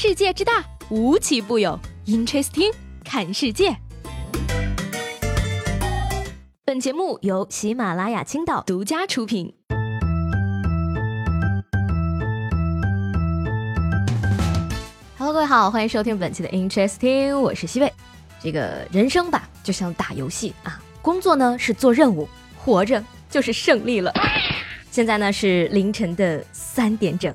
世界之大，无奇不有。Interesting，看世界。本节目由喜马拉雅青岛独家出品。Hello，各位好，欢迎收听本期的 Interesting，我是西贝。这个人生吧，就像打游戏啊，工作呢是做任务，活着就是胜利了。现在呢是凌晨的三点整。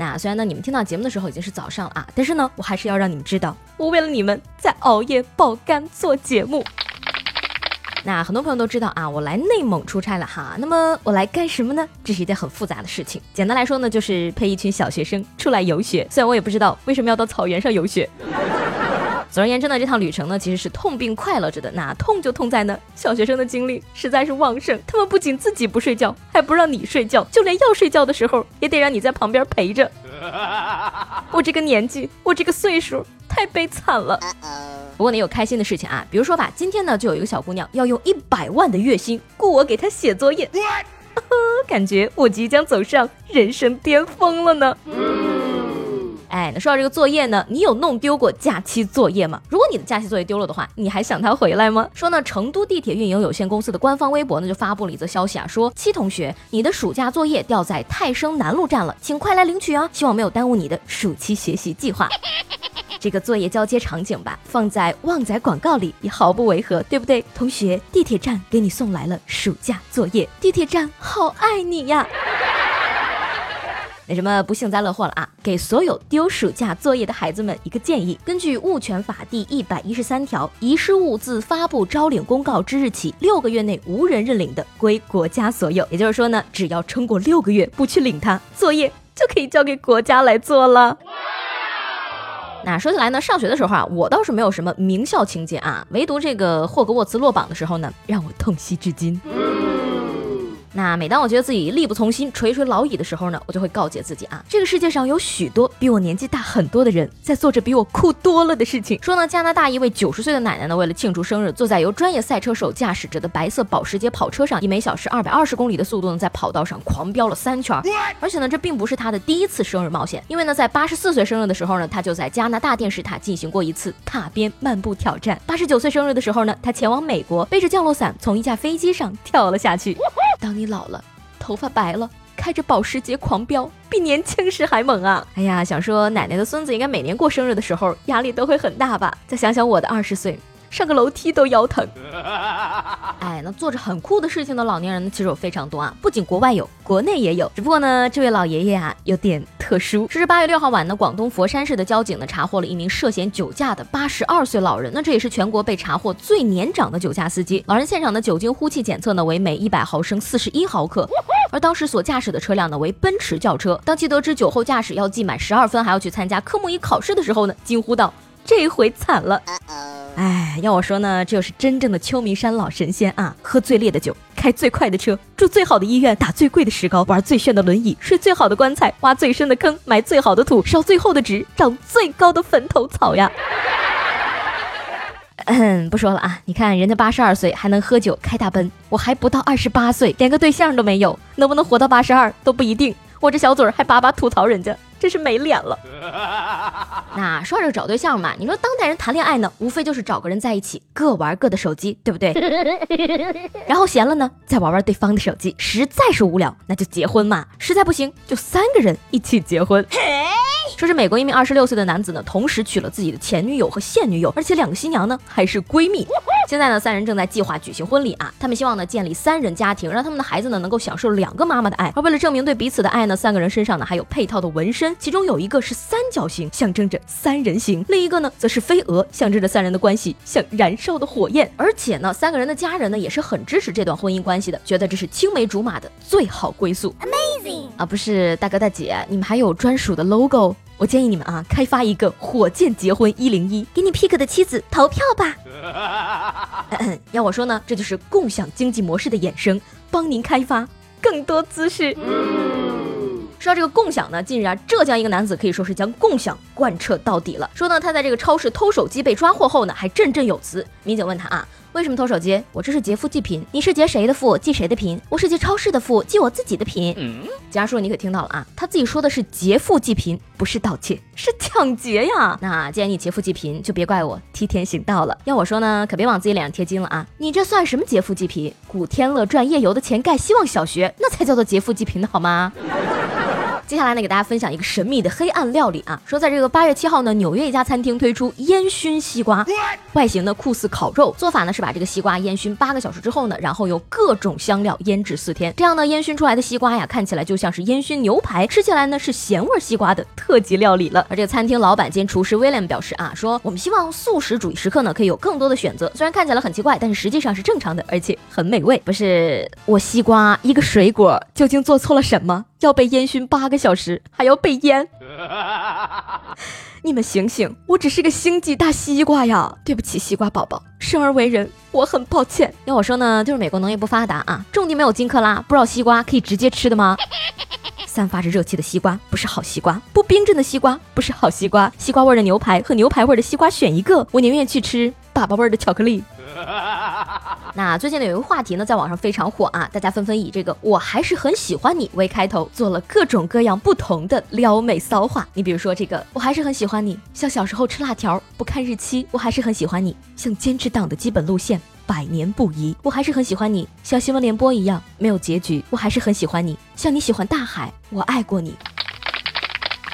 那虽然呢，你们听到节目的时候已经是早上了啊，但是呢，我还是要让你们知道，我为了你们在熬夜爆肝做节目。那很多朋友都知道啊，我来内蒙出差了哈。那么我来干什么呢？这是一件很复杂的事情。简单来说呢，就是陪一群小学生出来游学。虽然我也不知道为什么要到草原上游学。总而言之呢，这趟旅程呢其实是痛并快乐着的。那痛就痛在呢，小学生的精力实在是旺盛，他们不仅自己不睡觉，还不让你睡觉，就连要睡觉的时候也得让你在旁边陪着。我这个年纪，我这个岁数，太悲惨了。不过呢，有开心的事情啊，比如说吧，今天呢就有一个小姑娘要用一百万的月薪雇我给她写作业，感觉我即将走上人生巅峰了呢。哎，那说到这个作业呢，你有弄丢过假期作业吗？如果你的假期作业丢了的话，你还想它回来吗？说呢，成都地铁运营有限公司的官方微博呢就发布了一则消息啊，说七同学，你的暑假作业掉在泰升南路站了，请快来领取啊！希望没有耽误你的暑期学习计划。这个作业交接场景吧，放在旺仔广告里也毫不违和，对不 对？同学，地铁站给你送来了暑假作业，地铁站好爱你呀！那什么不幸灾乐祸了啊！给所有丢暑假作业的孩子们一个建议：根据物权法第一百一十三条，遗失物自发布招领公告之日起六个月内无人认领的，归国家所有。也就是说呢，只要撑过六个月不去领它，作业就可以交给国家来做了。那说起来呢，上学的时候啊，我倒是没有什么名校情节啊，唯独这个霍格沃茨落榜的时候呢，让我痛惜至今。那每当我觉得自己力不从心、垂垂老矣的时候呢，我就会告诫自己啊，这个世界上有许多比我年纪大很多的人在做着比我酷多了的事情。说呢，加拿大一位九十岁的奶奶呢，为了庆祝生日，坐在由专业赛车手驾驶着的白色保时捷跑车上，以每小时二百二十公里的速度呢，在跑道上狂飙了三圈。而且呢，这并不是她的第一次生日冒险，因为呢，在八十四岁生日的时候呢，她就在加拿大电视塔进行过一次踏边漫步挑战。八十九岁生日的时候呢，她前往美国，背着降落伞从一架飞机上跳了下去。当你老了，头发白了，开着保时捷狂飙，比年轻时还猛啊！哎呀，想说奶奶的孙子应该每年过生日的时候压力都会很大吧？再想想我的二十岁。上个楼梯都腰疼，哎，那做着很酷的事情的老年人呢，其实有非常多啊，不仅国外有，国内也有。只不过呢，这位老爷爷啊有点特殊。这是八月六号晚呢，广东佛山市的交警呢查获了一名涉嫌酒驾的八十二岁老人，那这也是全国被查获最年长的酒驾司机。老人现场的酒精呼气检测呢为每一百毫升四十一毫克，而当时所驾驶的车辆呢为奔驰轿车。当其得知酒后驾驶要记满十二分，还要去参加科目一考试的时候呢，惊呼道：“这回惨了！”哎，要我说呢，这就是真正的秋名山老神仙啊！喝最烈的酒，开最快的车，住最好的医院，打最贵的石膏，玩最炫的轮椅，睡最好的棺材，挖最深的坑，埋最好的土，烧最厚的纸，长最高的坟头草呀！嗯，不说了啊！你看人家八十二岁还能喝酒开大奔，我还不到二十八岁，连个对象都没有，能不能活到八十二都不一定。我这小嘴儿还叭叭吐槽人家。真是没脸了。那说着找对象嘛，你说当代人谈恋爱呢，无非就是找个人在一起，各玩各的手机，对不对？然后闲了呢，再玩玩对方的手机，实在是无聊，那就结婚嘛。实在不行，就三个人一起结婚。说是美国一名二十六岁的男子呢，同时娶了自己的前女友和现女友，而且两个新娘呢还是闺蜜。现在呢，三人正在计划举行婚礼啊，他们希望呢建立三人家庭，让他们的孩子呢能够享受两个妈妈的爱。而为了证明对彼此的爱呢，三个人身上呢还有配套的纹身，其中有一个是三角形，象征着三人行；另一个呢则是飞蛾，象征着三人的关系像燃烧的火焰。而且呢，三个人的家人呢也是很支持这段婚姻关系的，觉得这是青梅竹马的最好归宿。Amazing 啊，不是大哥大姐，你们还有专属的 logo。我建议你们啊，开发一个火箭结婚一零一，给你 pick 的妻子投票吧。要我说呢，这就是共享经济模式的衍生，帮您开发更多姿势。说到这个共享呢，近日啊，浙江一个男子可以说是将共享贯彻到底了。说呢，他在这个超市偷手机被抓获后呢，还振振有词。民警问他啊，为什么偷手机？我这是劫富济贫。你是劫谁的富，济谁的贫？我是劫超市的富，济我自己的贫。嗯家叔，你可听到了啊？他自己说的是劫富济贫，不是盗窃，是抢劫呀。那既然你劫富济贫，就别怪我替天行道了。要我说呢，可别往自己脸上贴金了啊！你这算什么劫富济贫？古天乐赚夜游的钱盖希望小学，那才叫做劫富济贫的好吗？接下来呢，给大家分享一个神秘的黑暗料理啊。说在这个八月七号呢，纽约一家餐厅推出烟熏西瓜，外形呢酷似烤肉，做法呢是把这个西瓜烟熏八个小时之后呢，然后用各种香料腌制四天，这样呢烟熏出来的西瓜呀，看起来就像是烟熏牛排，吃起来呢是咸味西瓜的特级料理了。而这个餐厅老板兼厨师威廉表示啊，说我们希望素食主义食客呢可以有更多的选择，虽然看起来很奇怪，但是实际上是正常的，而且很美味。不是我西瓜一个水果，究竟做错了什么？要被烟熏八个小时，还要被淹，你们醒醒！我只是个星际大西瓜呀！对不起，西瓜宝宝，生而为人，我很抱歉。要我说呢，就是美国农业不发达啊，种地没有金克拉，不知道西瓜可以直接吃的吗？散发着热气的西瓜不是好西瓜，不冰镇的西瓜不是好西瓜，西瓜味的牛排和牛排味的西瓜选一个，我宁愿去吃粑粑味的巧克力。那最近呢有一个话题呢，在网上非常火啊，大家纷纷以这个“我还是很喜欢你”为开头，做了各种各样不同的撩妹骚话。你比如说这个“我还是很喜欢你”，像小时候吃辣条不看日期；我还是很喜欢你，像坚持党的基本路线百年不移；我还是很喜欢你，像新闻联播一样没有结局；我还是很喜欢你，像你喜欢大海，我爱过你。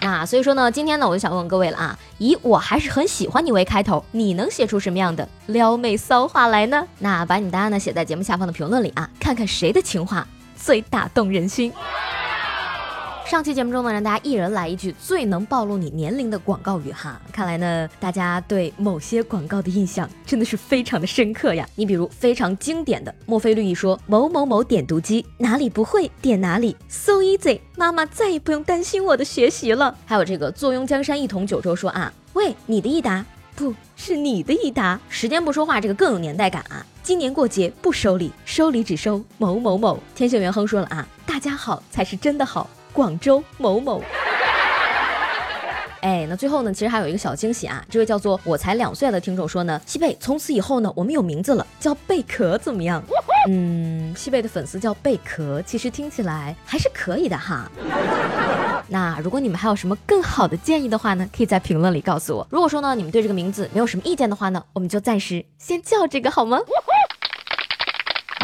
那所以说呢，今天呢，我就想问问各位了啊，以我还是很喜欢你为开头，你能写出什么样的撩妹骚话来呢？那把你答案呢写在节目下方的评论里啊，看看谁的情话最打动人心。上期节目中呢，让大家一人来一句最能暴露你年龄的广告语哈。看来呢，大家对某些广告的印象真的是非常的深刻呀。你比如非常经典的墨菲绿意说某某某点读机哪里不会点哪里，so easy，妈妈再也不用担心我的学习了。还有这个坐拥江山一统九州说啊，喂，你的益达不是你的益达，时间不说话，这个更有年代感啊。今年过节不收礼，收礼只收某某某。天秀元亨说了啊，大家好才是真的好。广州某某，哎，那最后呢，其实还有一个小惊喜啊！这位叫做我才两岁的听众说呢，西贝，从此以后呢，我们有名字了，叫贝壳，怎么样？嗯，西贝的粉丝叫贝壳，其实听起来还是可以的哈。那如果你们还有什么更好的建议的话呢，可以在评论里告诉我。如果说呢，你们对这个名字没有什么意见的话呢，我们就暂时先叫这个好吗？